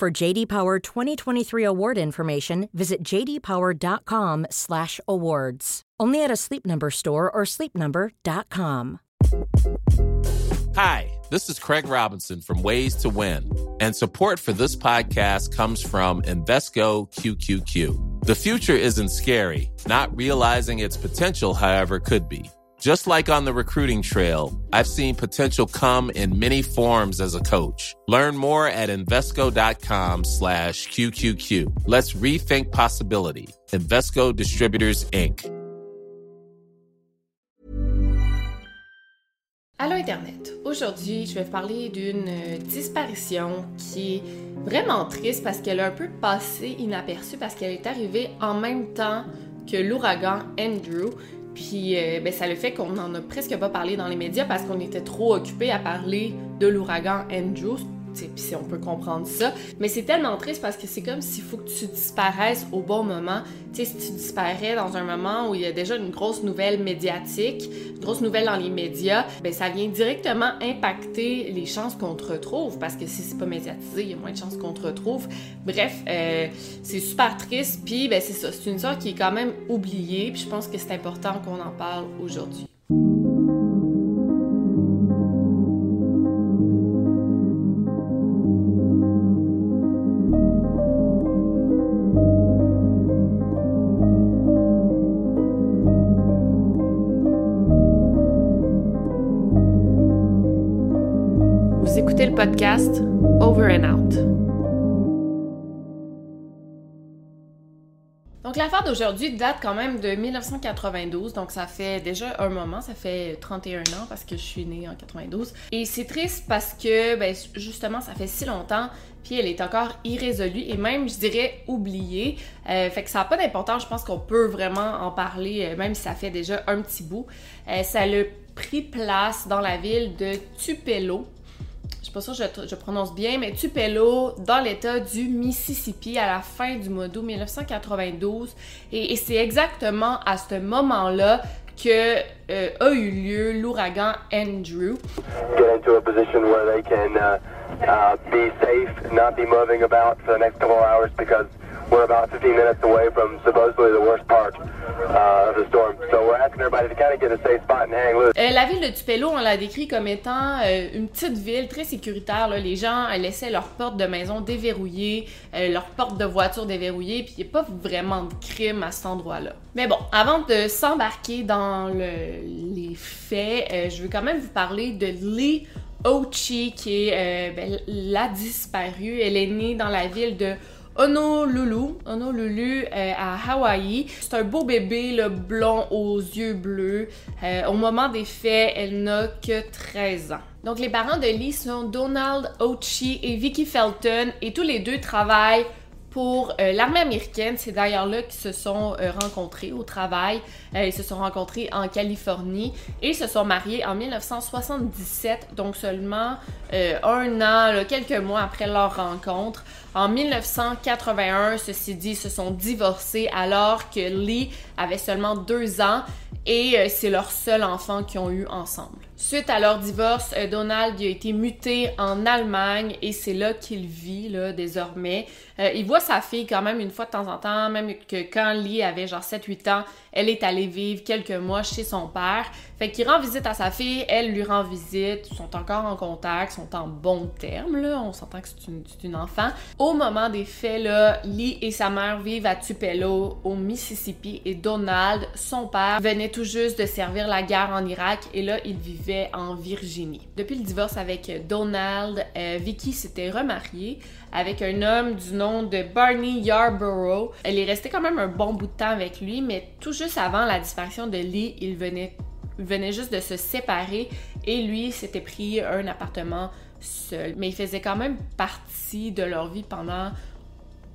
For JD Power 2023 award information, visit jdpower.com/awards. Only at a Sleep Number store or sleepnumber.com. Hi, this is Craig Robinson from Ways to Win, and support for this podcast comes from Invesco QQQ. The future isn't scary. Not realizing its potential, however, could be. Just like on the recruiting trail, I've seen potential come in many forms as a coach. Learn more at Invesco.com slash QQQ. Let's rethink possibility. Invesco Distributors, Inc. Allô Internet. Aujourd'hui, je vais vous parler d'une euh, disparition qui est vraiment triste parce qu'elle a un peu passé inaperçue parce qu'elle est arrivée en même temps que l'ouragan Andrew. Puis euh, ben, ça le fait qu'on n'en a presque pas parlé dans les médias parce qu'on était trop occupé à parler de l'ouragan Andrew, puis on peut comprendre ça. Mais c'est tellement triste parce que c'est comme s'il faut que tu disparaisses au bon moment. Tu sais, si tu disparais dans un moment où il y a déjà une grosse nouvelle médiatique, une grosse nouvelle dans les médias, ben ça vient directement impacter les chances qu'on te retrouve parce que si c'est pas médiatisé, il y a moins de chances qu'on te retrouve. Bref, euh, c'est super triste. Puis ben c'est ça, c'est une histoire qui est quand même oubliée. Puis je pense que c'est important qu'on en parle aujourd'hui. Podcast Over and Out. Donc l'affaire d'aujourd'hui date quand même de 1992, donc ça fait déjà un moment, ça fait 31 ans parce que je suis née en 92. Et c'est triste parce que ben, justement ça fait si longtemps, puis elle est encore irrésolue et même je dirais oubliée. Euh, fait que ça n'a pas d'importance, je pense qu'on peut vraiment en parler, euh, même si ça fait déjà un petit bout. Euh, ça a pris place dans la ville de Tupelo, je sais pas sûr que je, prononce bien, mais Tupelo, dans l'état du Mississippi, à la fin du mois d'août 1992. Et, c'est exactement à ce moment-là que euh, a eu lieu l'ouragan Andrew. Get into a position where they can uh, uh, be safe, not be moving about for the next couple hours because we're about 15 minutes away from supposedly the worst part uh, of the storm. So we're asking everybody to kind of get a safe spot and hang loose. Euh, la ville de Tupelo, on l'a décrit comme étant euh, une petite ville très sécuritaire. Là. Les gens euh, laissaient leurs portes de maison déverrouillées, euh, leurs portes de voiture déverrouillées, puis il n'y a pas vraiment de crime à cet endroit-là. Mais bon, avant de s'embarquer dans le, les faits, je veux quand même vous parler de Lee Ochi, qui est ben, la disparue. Elle est née dans la ville de Honolulu, Honolulu euh, à Hawaï. C'est un beau bébé, le blond aux yeux bleus. Euh, au moment des faits, elle n'a que 13 ans. Donc les parents de Lee sont Donald Ochi et Vicky Felton et tous les deux travaillent pour euh, l'armée américaine. C'est d'ailleurs là qu'ils se sont euh, rencontrés au travail. Euh, ils se sont rencontrés en Californie et se sont mariés en 1977, donc seulement un an, là, quelques mois après leur rencontre. En 1981, ceci dit, ils se sont divorcés alors que Lee avait seulement deux ans et c'est leur seul enfant qu'ils ont eu ensemble. Suite à leur divorce, Donald a été muté en Allemagne et c'est là qu'il vit là, désormais. Euh, il voit sa fille quand même une fois de temps en temps, même que quand Lee avait genre 7-8 ans, elle est allée vivre quelques mois chez son père. Fait qu'il rend visite à sa fille, elle lui rend visite, ils sont encore en contact, sont en bons termes, là. On s'entend que c'est une, une, enfant. Au moment des faits, là, Lee et sa mère vivent à Tupelo, au Mississippi, et Donald, son père, venait tout juste de servir la guerre en Irak, et là, il vivait en Virginie. Depuis le divorce avec Donald, euh, Vicky s'était remariée avec un homme du nom de Barney Yarborough. Elle est restée quand même un bon bout de temps avec lui, mais tout juste avant la disparition de Lee, il venait, venait juste de se séparer et lui s'était pris un appartement seul, mais il faisait quand même partie de leur vie pendant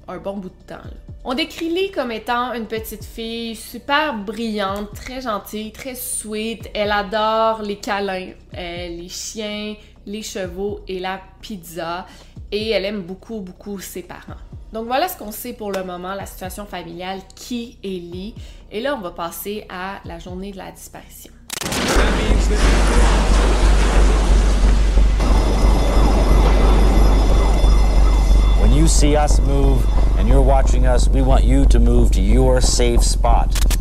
un bon bout de temps. On décrit Lee comme étant une petite fille super brillante, très gentille, très sweet. Elle adore les câlins, euh, les chiens, les chevaux et la pizza. Et elle aime beaucoup, beaucoup ses parents. Donc voilà ce qu'on sait pour le moment, la situation familiale, qui est Lee. Et là, on va passer à la journée de la disparition. When you see us move and you're watching us, we want you to move to your safe spot.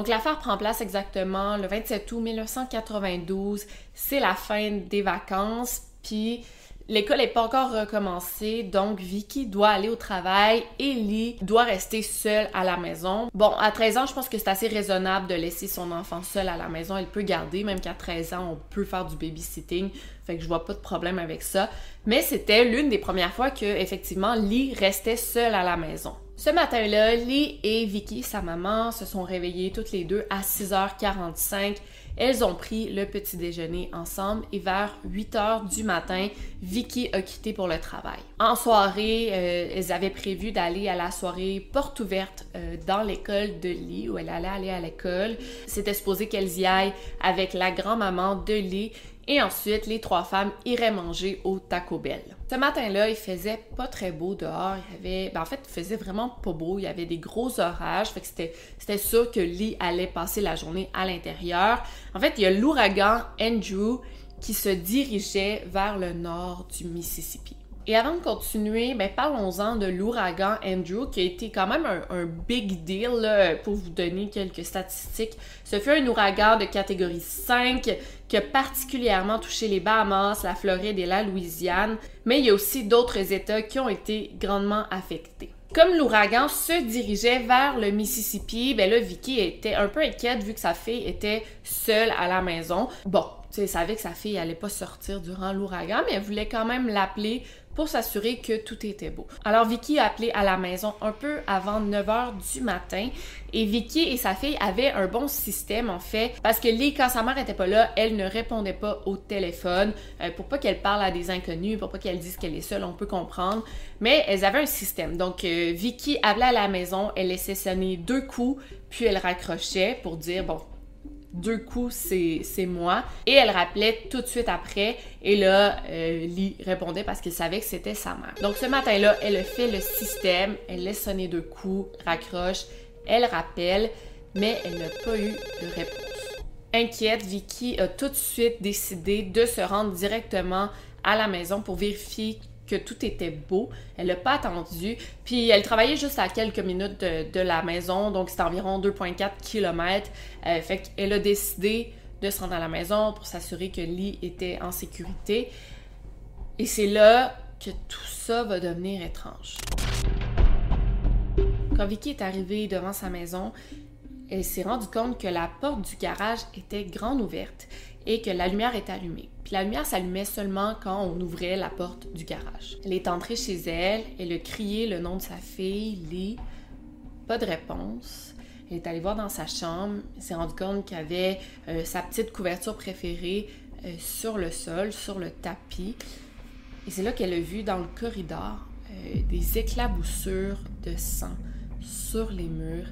Donc l'affaire prend place exactement le 27 août 1992. C'est la fin des vacances, puis l'école n'est pas encore recommencée, donc Vicky doit aller au travail et Lee doit rester seule à la maison. Bon, à 13 ans, je pense que c'est assez raisonnable de laisser son enfant seul à la maison. Elle peut garder, même qu'à 13 ans, on peut faire du babysitting. Fait que je vois pas de problème avec ça. Mais c'était l'une des premières fois que, effectivement, Lee restait seule à la maison. Ce matin-là, Lee et Vicky, sa maman, se sont réveillées toutes les deux à 6h45. Elles ont pris le petit déjeuner ensemble et vers 8h du matin, Vicky a quitté pour le travail. En soirée, euh, elles avaient prévu d'aller à la soirée porte ouverte euh, dans l'école de Lee, où elle allait aller à l'école. C'était supposé qu'elles y aillent avec la grand-maman de Lee et ensuite, les trois femmes iraient manger au Taco Bell. Ce matin-là, il faisait pas très beau dehors. Il avait, ben en fait, il faisait vraiment pas beau. Il y avait des gros orages. Fait que c'était, sûr que Lee allait passer la journée à l'intérieur. En fait, il y a l'ouragan Andrew qui se dirigeait vers le nord du Mississippi. Et avant de continuer, ben parlons-en de l'ouragan Andrew, qui a été quand même un, big deal pour vous donner quelques statistiques. Ce fut un ouragan de catégorie 5 qui a particulièrement touché les Bahamas, la Floride et la Louisiane, mais il y a aussi d'autres États qui ont été grandement affectés. Comme l'ouragan se dirigeait vers le Mississippi, ben là, Vicky était un peu inquiète vu que sa fille était seule à la maison. Bon, tu sais, elle savait que sa fille allait pas sortir durant l'ouragan, mais elle voulait quand même l'appeler s'assurer que tout était beau. Alors Vicky a appelé à la maison un peu avant 9h du matin et Vicky et sa fille avaient un bon système en fait parce que Lee quand sa mère était pas là, elle ne répondait pas au téléphone euh, pour pas qu'elle parle à des inconnus, pour pas qu'elle dise qu'elle est seule, on peut comprendre, mais elles avaient un système. Donc euh, Vicky appelait à la maison, elle laissait sonner deux coups puis elle raccrochait pour dire bon deux coups, c'est moi. Et elle rappelait tout de suite après. Et là, euh, Lee répondait parce qu'elle savait que c'était sa mère. Donc ce matin-là, elle a fait le système. Elle laisse sonner deux coups, raccroche, elle rappelle, mais elle n'a pas eu de réponse. Inquiète, Vicky a tout de suite décidé de se rendre directement à la maison pour vérifier tout était beau. Elle n'a pas attendu. Puis elle travaillait juste à quelques minutes de, la maison, donc c'est environ 2,4 km. Euh, fait qu'elle a décidé de se rendre à la maison pour s'assurer que Lee était en sécurité. Et c'est là que tout ça va devenir étrange. Quand Vicky est arrivée devant sa maison, elle s'est rendue compte que la porte du garage était grande ouverte et que la lumière était allumée. Puis la lumière s'allumait seulement quand on ouvrait la porte du garage. Elle est entrée chez elle, elle a crié le nom de sa fille, Lee. Pas de réponse. Elle est allée voir dans sa chambre, elle s'est rendue compte qu'il y avait euh, sa petite couverture préférée euh, sur le sol, sur le tapis. Et c'est là qu'elle a vu dans le corridor euh, des éclaboussures de sang sur les murs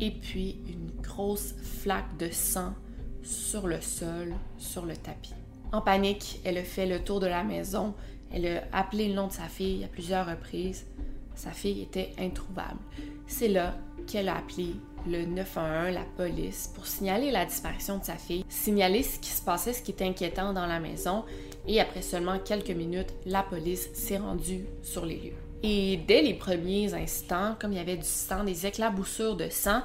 et puis une grosse flaque de sang sur le sol, sur le tapis. En panique, elle a fait le tour de la maison. Elle a appelé le nom de sa fille à plusieurs reprises. Sa fille était introuvable. C'est là qu'elle a appelé le 911, la police, pour signaler la disparition de sa fille, signaler ce qui se passait, ce qui était inquiétant dans la maison. Et après seulement quelques minutes, la police s'est rendue sur les lieux. Et dès les premiers instants, comme il y avait du sang, des éclaboussures de sang,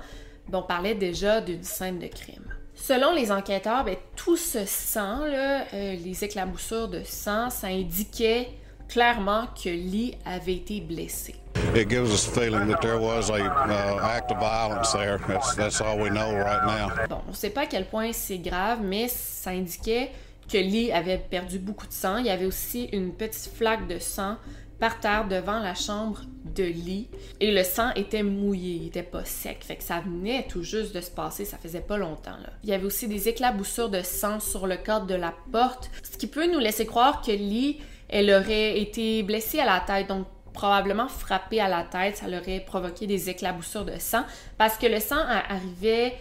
on parlait déjà d'une scène de crime. Selon les enquêteurs, ben, tout ce sang, là, euh, les éclaboussures de sang, ça indiquait clairement que Lee avait été blessé. It gives us a feeling that there was a uh, act of violence there. That's, that's all we know right now. Bon, on ne sait pas à quel point c'est grave, mais ça indiquait que Lee avait perdu beaucoup de sang. Il y avait aussi une petite flaque de sang devant la chambre de Lee et le sang était mouillé, il était pas sec, fait que ça venait tout juste de se passer, ça faisait pas longtemps là. Il y avait aussi des éclaboussures de sang sur le cadre de la porte, ce qui peut nous laisser croire que Lee elle aurait été blessée à la tête, donc probablement frappée à la tête, ça l'aurait provoqué des éclaboussures de sang parce que le sang arrivait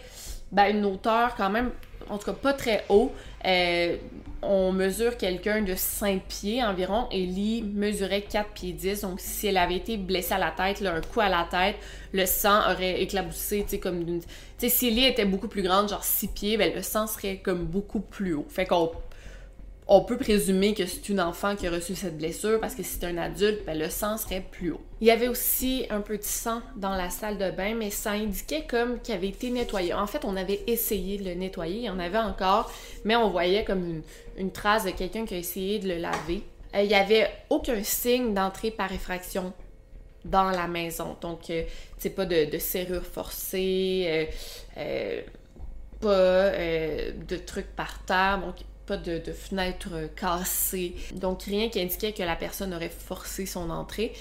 ben, à une hauteur quand même en tout cas pas très haut. Euh, on mesure quelqu'un de 5 pieds environ et Lee mesurait 4 pieds 10. Donc, si elle avait été blessée à la tête, un coup à la tête, le sang aurait éclaboussé, tu sais, comme d'une. Tu sais, si Lee était beaucoup plus grande, genre 6 pieds, ben, le sang serait comme beaucoup plus haut. Fait qu'on on peut présumer que c'est une enfant qui a reçu cette blessure parce que si c'est un adulte, ben, le sang serait plus haut. Il y avait aussi un peu de sang dans la salle de bain, mais ça indiquait comme qu'il avait été nettoyé. En fait, on avait essayé de le nettoyer, il y en avait encore, mais on voyait comme une, trace de quelqu'un qui a essayé de le laver. Euh, il n'y avait aucun signe d'entrée par effraction dans la maison. Donc, c'est euh, pas de, serrure forcée, euh, pas de trucs par terre. Pas de, fenêtre cassée. Donc rien qui indiquait que la personne aurait forcé son entrée.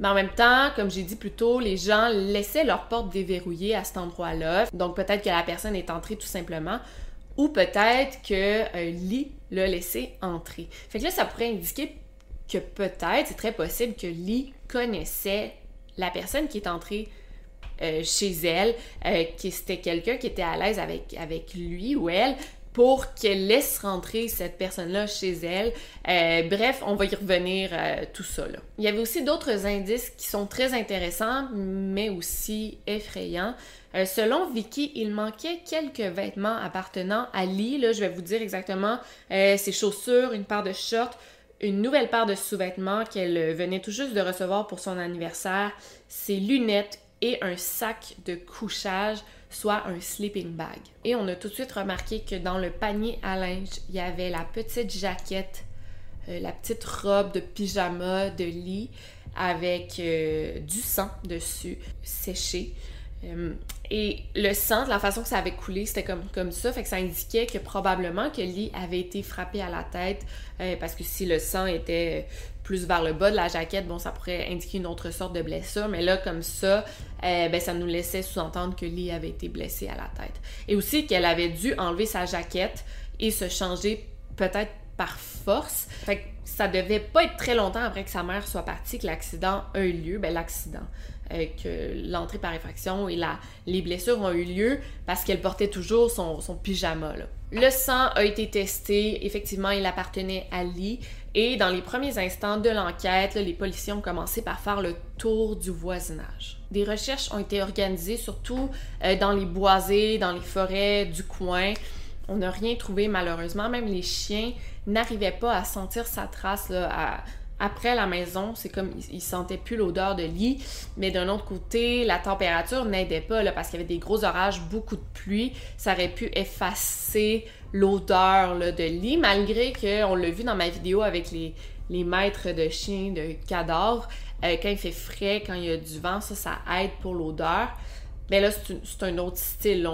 Mais en même temps, comme j'ai dit plus tôt, les gens laissaient leur porte déverrouillée à cet endroit-là. Donc peut-être que la personne est entrée tout simplement. Ou peut-être que un lit l'a laissé entrer. Fait que là, ça pourrait indiquer que peut-être, c'est très possible que Lee connaissait la personne qui est entrée euh, chez elle, euh, que c'était quelqu'un qui était à l'aise avec, avec lui ou elle, pour qu'elle laisse rentrer cette personne-là chez elle. Euh, bref, on va y revenir euh, tout ça. Là. Il y avait aussi d'autres indices qui sont très intéressants, mais aussi effrayants. Euh, selon Vicky, il manquait quelques vêtements appartenant à Lee. Je vais vous dire exactement ses chaussures, une paire de shorts, une nouvelle paire de sous-vêtements qu'elle venait tout juste de recevoir pour son anniversaire, ses lunettes et un sac de couchage soit un sleeping bag. Et on a tout de suite remarqué que dans le panier à linge, il y avait la petite jaquette, euh, la petite robe de pyjama de lit avec euh, du sang dessus, séché. Euh, et le sang, de la façon que ça avait coulé, c'était comme, comme ça, fait que ça indiquait que probablement que Lee avait été frappé à la tête, parce que si le sang était plus vers le bas de la jaquette, bon, ça pourrait indiquer une autre sorte de blessure, mais là, comme ça, euh, ben, ça nous laissait sous-entendre que Lee avait été blessée à la tête. Et aussi qu'elle avait dû enlever sa jaquette et se changer peut-être par force. Fait que ça devait pas être très longtemps après que sa mère soit partie que l'accident a eu lieu. Ben, l'accident. Euh, que l'entrée par effraction et la, les blessures ont eu lieu parce qu'elle portait toujours son, son pyjama. Le sang a été testé. Effectivement, il appartenait à Lee. Et dans les premiers instants de l'enquête, les policiers ont commencé par faire le tour du voisinage. Des recherches ont été organisées surtout euh, dans les boisés, dans les forêts du coin. On n'a rien trouvé malheureusement. Même les chiens n'arrivaient pas à sentir sa trace après la maison. C'est comme ils, sentaient plus l'odeur de lit. Mais d'un autre côté, la température n'aidait pas parce qu'il y avait des gros orages, beaucoup de pluie. Ça aurait pu effacer l'odeur de lit, malgré qu'on l'a vu dans ma vidéo avec les, maîtres de chiens de cadavres. Euh, quand il fait frais, quand il y a du vent, ça, ça aide pour l'odeur. Mais là, c'est un autre style.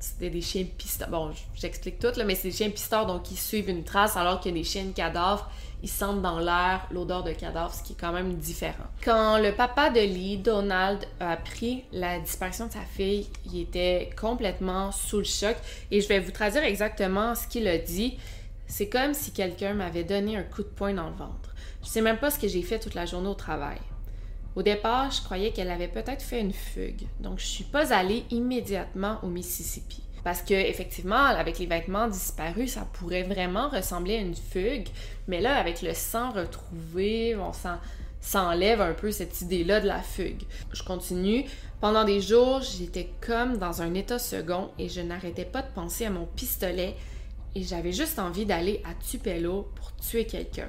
C'était des chiens pisteurs. Bon, j'explique tout, là, mais c'est des chiens pisteurs, donc ils suivent une trace, alors que des chiens cadavres, ils sentent dans l'air l'odeur de cadavre, ce qui est quand même différent. Quand le papa de Lee, Donald, a appris la disparition de sa fille, il était complètement sous le choc. Et je vais vous traduire exactement ce qu'il a dit. C'est comme si quelqu'un m'avait donné un coup de poing dans le ventre. Je sais même pas ce que j'ai fait toute la journée au travail. Au départ, je croyais qu'elle avait peut-être fait une fugue, donc je suis pas allée immédiatement au Mississippi. Parce que effectivement, avec les vêtements disparus, ça pourrait vraiment ressembler à une fugue, mais là, avec le sang retrouvé, on s'enlève un peu cette idée-là de la fugue. Je continue. Pendant des jours, j'étais comme dans un état second et je n'arrêtais pas de penser à mon pistolet et j'avais juste envie d'aller à Tupelo pour tuer quelqu'un.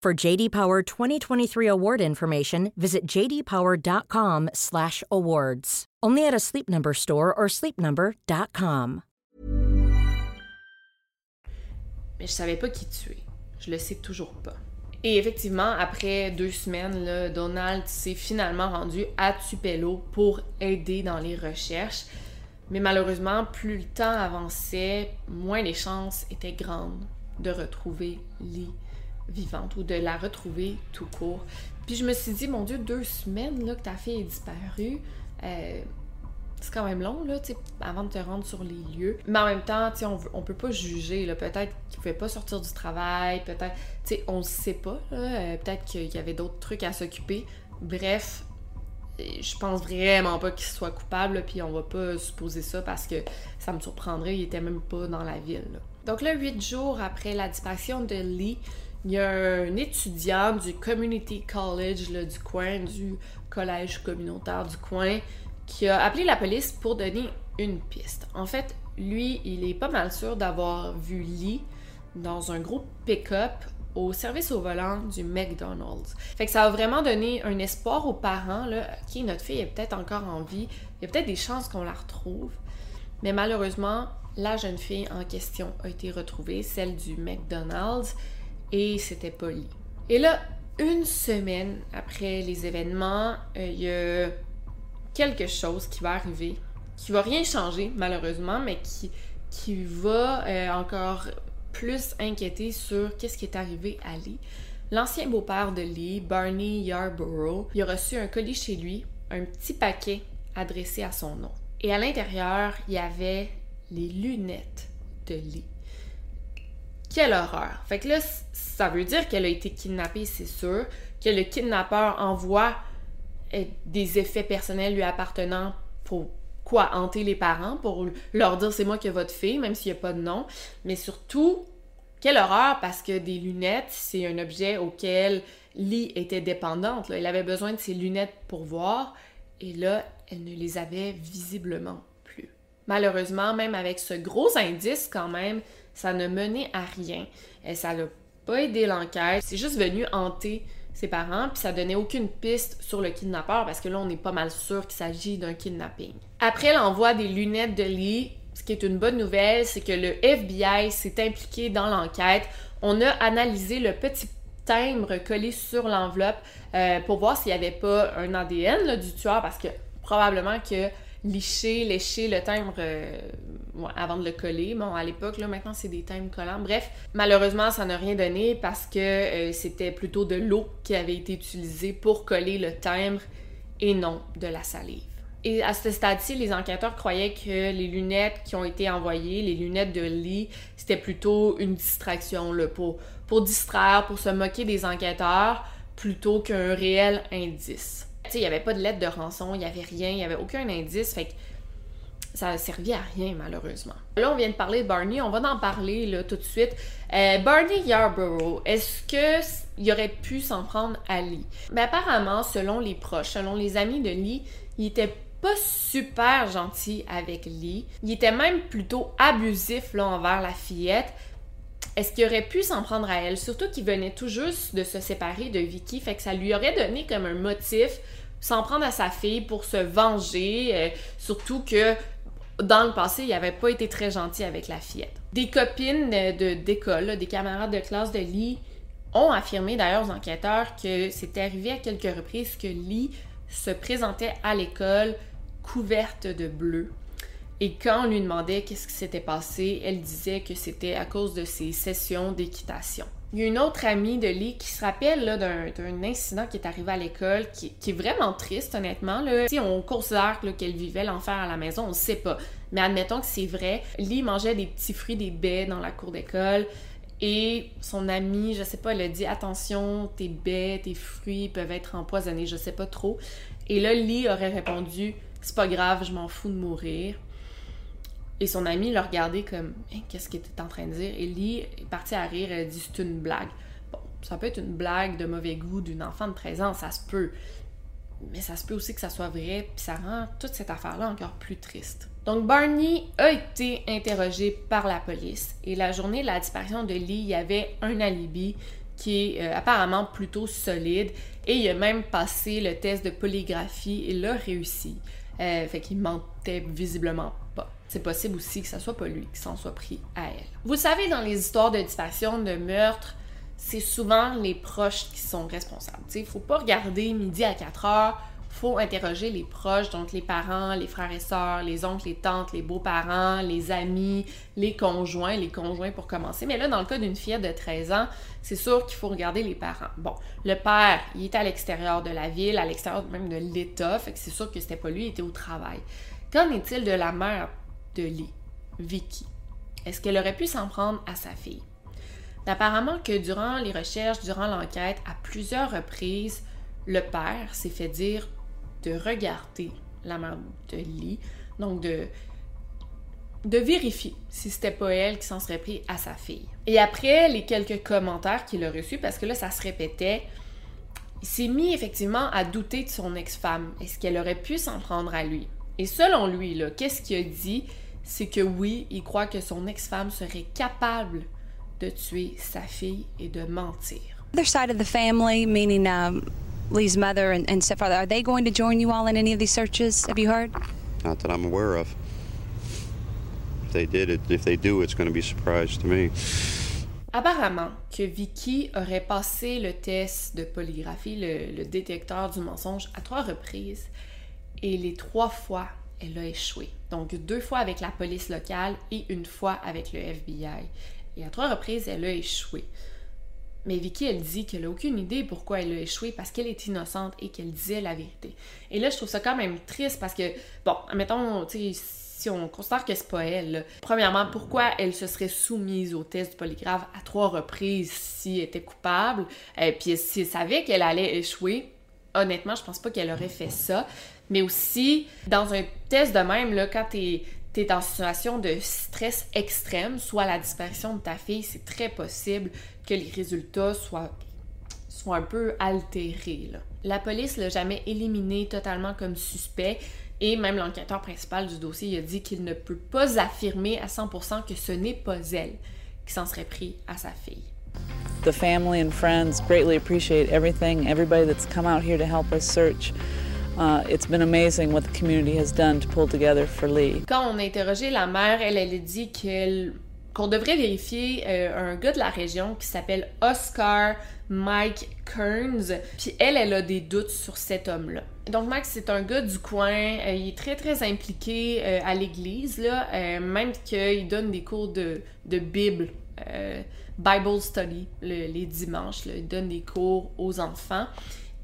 For JD Power 2023 award information, visit jdpower.com/awards. Only at a Sleep Number store or sleepnumber.com. Mais je savais pas qui tuer. Je le sais toujours pas. Et effectivement, après deux semaines, là, Donald s'est finalement rendu à Tupelo pour aider dans les recherches. Mais malheureusement, plus le temps avançait, moins les chances étaient grandes de retrouver Lee vivante ou de la retrouver tout court. Puis je me suis dit, mon Dieu, deux semaines là, que ta fille est disparue, euh, c'est quand même long, là, avant de te rendre sur les lieux. Mais en même temps, on, on peut pas juger. Peut-être qu'il pouvait pas sortir du travail, peut-être, on sait pas. Euh, peut-être qu'il y avait d'autres trucs à s'occuper. Bref, je pense vraiment pas qu'il soit coupable, puis on va pas supposer ça parce que ça me surprendrait, il était même pas dans la ville. Donc là, huit jours après la disparition de Lee, il y a un étudiant du Community College du coin, du collège communautaire du coin, qui a appelé la police pour donner une piste. En fait, lui, il est pas mal sûr d'avoir vu Lee dans un gros pick-up au service au volant du McDonald's. Fait ça a vraiment donné un espoir aux parents, qui notre fille est peut-être encore en vie, il y a peut-être des chances qu'on la retrouve. Mais malheureusement, la jeune fille en question a été retrouvée, celle du McDonald's, et c'était Lee. Et là, une semaine après les événements, euh, il y a quelque chose qui va arriver, qui va rien changer malheureusement, mais qui, qui va euh, encore plus inquiéter sur qu'est-ce qui est arrivé à Lee. L'ancien beau-père de Lee, Barney Yarborough, il a reçu un colis chez lui, un petit paquet adressé à son nom. Et à l'intérieur, il y avait les lunettes de Lee. Quelle horreur! Fait que là, ça veut dire qu'elle a été kidnappée, c'est sûr, que le kidnappeur envoie euh, des effets personnels lui appartenant pour quoi? Hanter les parents pour leur dire c'est moi qui ai votre fille même s'il n'y a pas de nom. Mais surtout quelle horreur parce que des lunettes c'est un objet auquel Lee était dépendante elle avait besoin de ses lunettes pour voir et là elle ne les avait visiblement plus. Malheureusement même avec ce gros indice quand même ça ne menait à rien et ça n'a pas aidé l'enquête c'est juste venu hanter ses parents, puis ça donnait aucune piste sur le kidnappeur parce que là, on est pas mal sûr qu'il s'agit d'un kidnapping. Après l'envoi des lunettes de Lee, ce qui est une bonne nouvelle, c'est que le FBI s'est impliqué dans l'enquête. On a analysé le petit timbre collé sur l'enveloppe euh, pour voir s'il n'y avait pas un ADN du tueur parce que probablement que licher, lécher le timbre euh, avant de le coller. Bon, à l'époque, là, maintenant, c'est des timbres collants. Bref, malheureusement, ça n'a rien donné parce que euh, c'était plutôt de l'eau qui avait été utilisée pour coller le timbre et non de la salive. Et à ce stade-ci, les enquêteurs croyaient que les lunettes qui ont été envoyées, les lunettes de Lee, c'était plutôt une distraction là, pour distraire, pour se moquer des enquêteurs, plutôt qu'un réel indice il n'y avait pas de lettre de rançon, il n'y avait rien, il n'y avait aucun indice, fait que ça a servi à rien, malheureusement. Là, on vient de parler de Barney, on va en parler là, tout de suite. Euh, Barney Yarborough, est-ce qu'il aurait pu s'en prendre à Lee? Mais ben, apparemment, selon les proches, selon les amis de Lee, il était pas super gentil avec Lee. Il était même plutôt abusif là, envers la fillette. Est-ce qu'il aurait pu s'en prendre à elle? Surtout qu'il venait tout juste de se séparer de Vicky, fait que ça lui aurait donné comme un motif s'en prendre à sa fille pour se venger, euh, surtout que dans le passé, il n'avait pas été très gentil avec la fillette. Des copines de, d'école, des camarades de classe de Lee, ont affirmé d'ailleurs aux enquêteurs que c'était arrivé à quelques reprises que Lee se présentait à l'école couverte de bleu. Et quand on lui demandait qu'est-ce qui s'était passé, elle disait que c'était à cause de ses sessions d'équitation. Il y a une autre amie de Lee qui se rappelle d'un incident qui est arrivé à l'école, qui, est vraiment triste, honnêtement. Là. Si on considère qu'elle vivait l'enfer à la maison, on ne sait pas. Mais admettons que c'est vrai. Lee mangeait des petits fruits, des baies dans la cour d'école. Et son amie, je sais pas, elle a dit attention, tes baies, tes fruits peuvent être empoisonnés, je sais pas trop. Et là, Lee aurait répondu c'est pas grave, je m'en fous de mourir. Et son ami l'a regardé comme hein, Qu'est-ce qu'il était en train de dire? Et Lee est parti à rire, elle dit C'est une blague. Bon, ça peut être une blague de mauvais goût d'une enfant de 13 ans, ça se peut. mais ça se peut aussi que ça soit vrai, puis ça rend toute cette affaire-là encore plus triste. Donc Barney a été interrogé par la police et la journée de la disparition de Lee, il y avait un alibi qui est euh, apparemment plutôt solide et il a même passé le test de polygraphie et l'a réussi. Euh, fait qu'il mentait visiblement pas. C'est possible aussi que ça soit pas lui qui s'en soit pris à elle. Vous savez, dans les histoires de disparition, de meurtre, c'est souvent les proches qui sont responsables. Il faut pas regarder midi à 4 heures, faut interroger les proches, donc les parents, les frères et sœurs, les oncles, les tantes, les beaux-parents, les amis, les conjoints, les conjoints pour commencer. Mais là, dans le cas d'une fillette de 13 ans, c'est sûr qu'il faut regarder les parents. Bon, le père, il est à l'extérieur de la ville, à l'extérieur même de l'État, fait que c'est sûr que c'était pas lui, il était au travail. Qu'en est-il de la mère? De Vicky? Est-ce qu'elle aurait pu s'en prendre à sa fille? Apparemment que durant les recherches, durant l'enquête, à plusieurs reprises, le père s'est fait dire de regarder la mère de Lee, donc de, de vérifier si c'était pas elle qui s'en serait pris à sa fille. Et après les quelques commentaires qu'il a reçus, parce que là ça se répétait, il s'est mis effectivement à douter de son ex-femme. Est-ce qu'elle aurait pu s'en prendre à lui? Et selon lui, qu'est-ce qu'il a dit? C'est que oui, il croit que son ex-femme serait capable de tuer sa fille et de mentir. Other side of the family, meaning um, Lee's mother and, and stepfather, are they going to join you all in any of these searches? Have you heard? Not that I'm aware of. If they did it, if they do, it's going to be a surprise to me. Apparemment que Vicky aurait passé le test de polygraphie, le, le détecteur du mensonge, à trois reprises et les trois fois, elle a échoué. Donc deux fois avec la police locale et une fois avec le FBI. Et à trois reprises, elle a échoué. Mais Vicky, elle dit qu'elle n'a aucune idée pourquoi elle a échoué parce qu'elle est innocente et qu'elle disait la vérité. Et là, je trouve ça quand même triste parce que, bon, sais, si on considère que c'est pas elle, premièrement, pourquoi elle se serait soumise au test du polygraphe à trois reprises si elle était coupable, et puis si elle savait qu'elle allait échouer, honnêtement, je pense pas qu'elle aurait fait ça. Mais aussi, dans un test de même, là, quand t'es es en situation de stress extrême, soit la disparition de ta fille, c'est très possible que les résultats soient, soient un peu altérés. La police l'a jamais éliminé totalement comme suspect et même l'enquêteur principal du dossier a dit qu'il ne peut pas affirmer à 100% que ce n'est pas elle qui s'en serait pris à sa fille. The family and friends greatly appreciate everything, everybody that's come out here to help us search. It's been amazing what the community has done to pull together for Lee. Quand on a interrogé la mère, elle, elle a dit qu'on devrait vérifier euh, un gars de la région qui s'appelle Oscar Mike Kearns. Puis elle, elle a des doutes sur cet homme-là. Donc Mike, c'est un gars du coin. euh, il est très très impliqué euh, à l'église là, même qu'il donne des cours de, Bible. Bible study le- les dimanches, il donne des cours aux enfants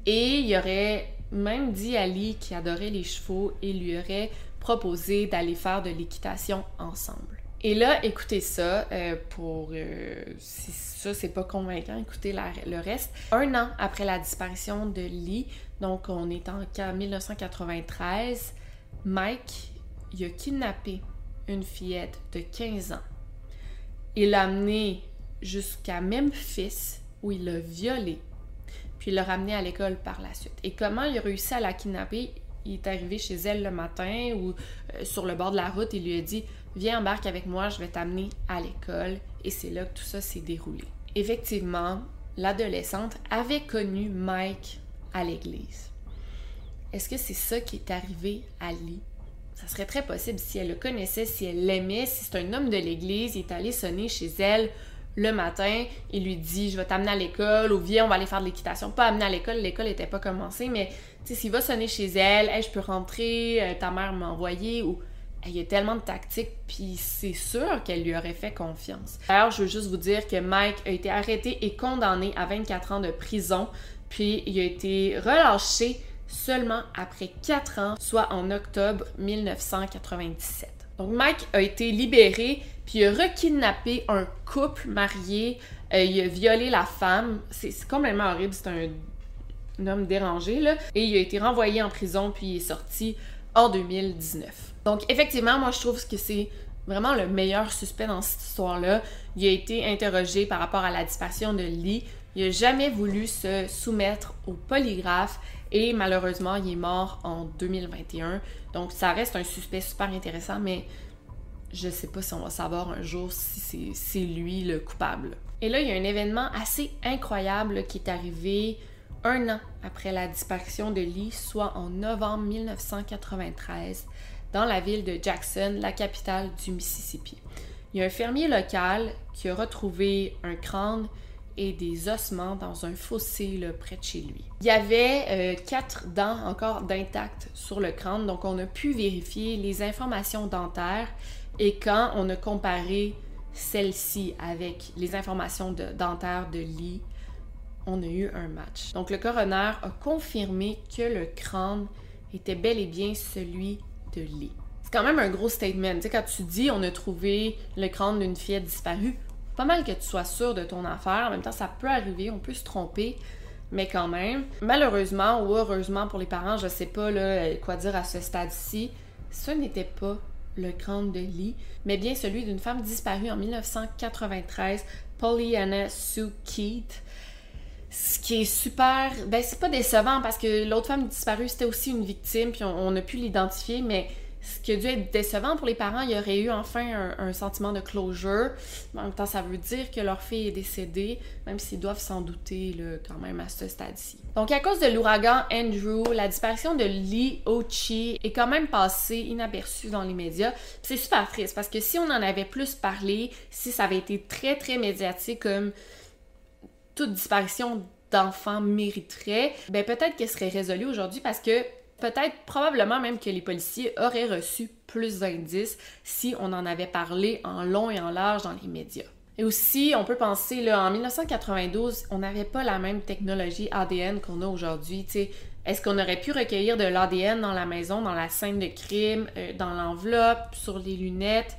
et il aurait même dit à Lee qu'il adorait les chevaux et lui aurait proposé d'aller faire de l'équitation ensemble. Et là, écoutez ça, euh, pour euh, si ça c'est pas convaincant, écoutez le reste. Un an après la disparition de Lee, donc on est en ca- 1993, Mike il a kidnappé une fillette de 15 ans. Il l'a amenée jusqu'à Memphis où il l'a violée puis il l'a à l'école par la suite. Et comment il a réussi à la kidnapper? Il est arrivé chez elle le matin ou euh, sur le bord de la route, il lui a dit Viens, embarque avec moi, je vais t'amener à l'école. Et c'est là que tout ça s'est déroulé. Effectivement, l'adolescente avait connu Mike à l'église. Est-ce que c'est ça qui est arrivé à Lee? Ça serait très possible si elle le connaissait, si elle l'aimait, si c'est un homme de l'église, il est allé sonner chez elle le matin, il lui dit je vais t'amener à l'école ou viens on va aller faire de l'équitation. Pas amener à l'école, l'école n'était pas commencée, mais tu sais s'il va sonner chez elle, hey, je peux rentrer, euh, ta mère m'a envoyé ou il y a tellement de tactiques, puis c'est sûr qu'elle lui aurait fait confiance. D'ailleurs, je veux juste vous dire que Mike a été arrêté et condamné à 24 ans de prison, puis il a été relâché seulement après 4 ans, soit en octobre 1997. Donc Mike a été libéré, puis il a rekidnappé un couple marié, euh, il a violé la femme, c'est complètement horrible, c'est un, un homme dérangé, là, et il a été renvoyé en prison, puis il est sorti en 2019. Donc effectivement, moi je trouve que c'est vraiment le meilleur suspect dans cette histoire-là. Il a été interrogé par rapport à la disparition de Lee Il n'a jamais voulu se soumettre au polygraphe et malheureusement, il est mort en 2021. Donc, ça reste un suspect super intéressant, mais je sais pas si on va savoir un jour si c'est lui le coupable. Et là, il y a un événement assez incroyable qui est arrivé un an après la disparition de Lee, soit en novembre 1993, dans la ville de Jackson, la capitale du Mississippi. Il y a un fermier local qui a retrouvé un crâne et des ossements dans un fossé près de chez lui. Il y avait euh, quatre dents encore d'intactes sur le crâne, donc on a pu vérifier les informations dentaires et quand on a comparé celle-ci avec les informations de, dentaires de Lee, on a eu un match. Donc le coroner a confirmé que le crâne était bel et bien celui de Lee. C'est quand même un gros statement. Tu sais, quand tu dis on a trouvé le crâne d'une fille disparue, pas mal que tu sois sûr de ton affaire. En même temps, ça peut arriver, on peut se tromper, mais quand même. Malheureusement ou heureusement pour les parents, je sais pas quoi dire à ce stade-ci, ce n'était pas le crâne de Lee, mais bien celui d'une femme disparue en 1993, Pollyanna Sue Keith. Ce qui est super, ben c'est pas décevant parce que l'autre femme disparue c'était aussi une victime puis on, on a pu l'identifier, mais ce qui a dû être décevant pour les parents, il y aurait eu enfin un, sentiment de closure. en même temps, ça veut dire que leur fille est décédée, même s'ils doivent s'en douter quand même à ce stade-ci. Donc, à cause de l'ouragan Andrew, la disparition de Lee Ochi est quand même passée inaperçue dans les médias. C'est super triste parce que si on en avait plus parlé, si ça avait été très très médiatique comme toute disparition d'enfants mériterait, ben peut-être qu'elle serait résolue aujourd'hui parce que Peut-être, probablement même que les policiers auraient reçu plus d'indices si on en avait parlé en long et en large dans les médias. Et aussi, on peut penser, là, en 1992, on n'avait pas la même technologie ADN qu'on a aujourd'hui. Est-ce qu'on aurait pu recueillir de l'ADN dans la maison, dans la scène de crime, euh, dans l'enveloppe, sur les lunettes?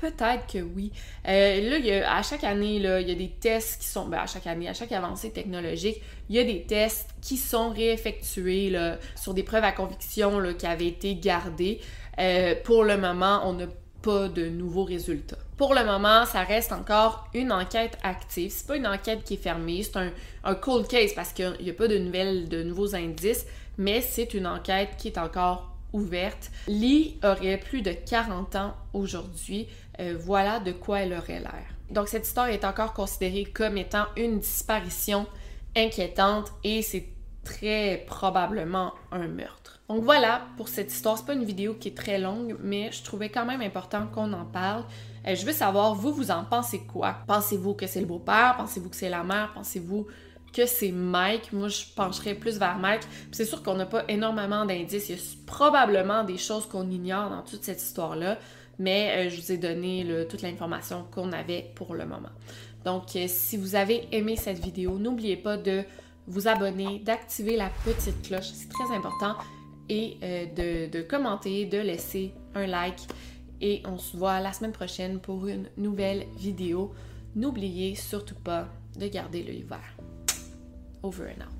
Peut-être que oui. Euh, là, à chaque année, là, il y a des tests qui sont. Ben, à chaque année, à chaque avancée technologique, il y a des tests qui sont réeffectués là, sur des preuves à conviction là, qui avaient été gardées. Euh, pour le moment, on n'a pas de nouveaux résultats. Pour le moment, ça reste encore une enquête active. C'est pas une enquête qui est fermée, c'est un, un cold case parce qu'il n'y a pas de nouvelles, de nouveaux indices, mais c'est une enquête qui est encore ouverte. Lee aurait plus de 40 ans aujourd'hui. Euh, voilà de quoi elle aurait l'air. Donc cette histoire est encore considérée comme étant une disparition inquiétante et c'est très probablement un meurtre. Donc voilà pour cette histoire. C'est pas une vidéo qui est très longue, mais je trouvais quand même important qu'on en parle. Euh, je veux savoir, vous, vous en pensez quoi? Pensez-vous que c'est le beau-père? Pensez-vous que c'est la mère? Pensez-vous que c'est Mike? Moi, je pencherais plus vers Mike. C'est sûr qu'on n'a pas énormément d'indices. Il y a probablement des choses qu'on ignore dans toute cette histoire-là mais euh, je vous ai donné toute l'information qu'on avait pour le moment. Donc, euh, si vous avez aimé cette vidéo, n'oubliez pas de vous abonner, d'activer la petite cloche, c'est très important, et euh, de, de commenter, de laisser un like. Et on se voit la semaine prochaine pour une nouvelle vidéo. N'oubliez surtout pas de garder l'œil ouvert. Over and out.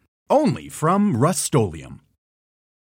only from Rust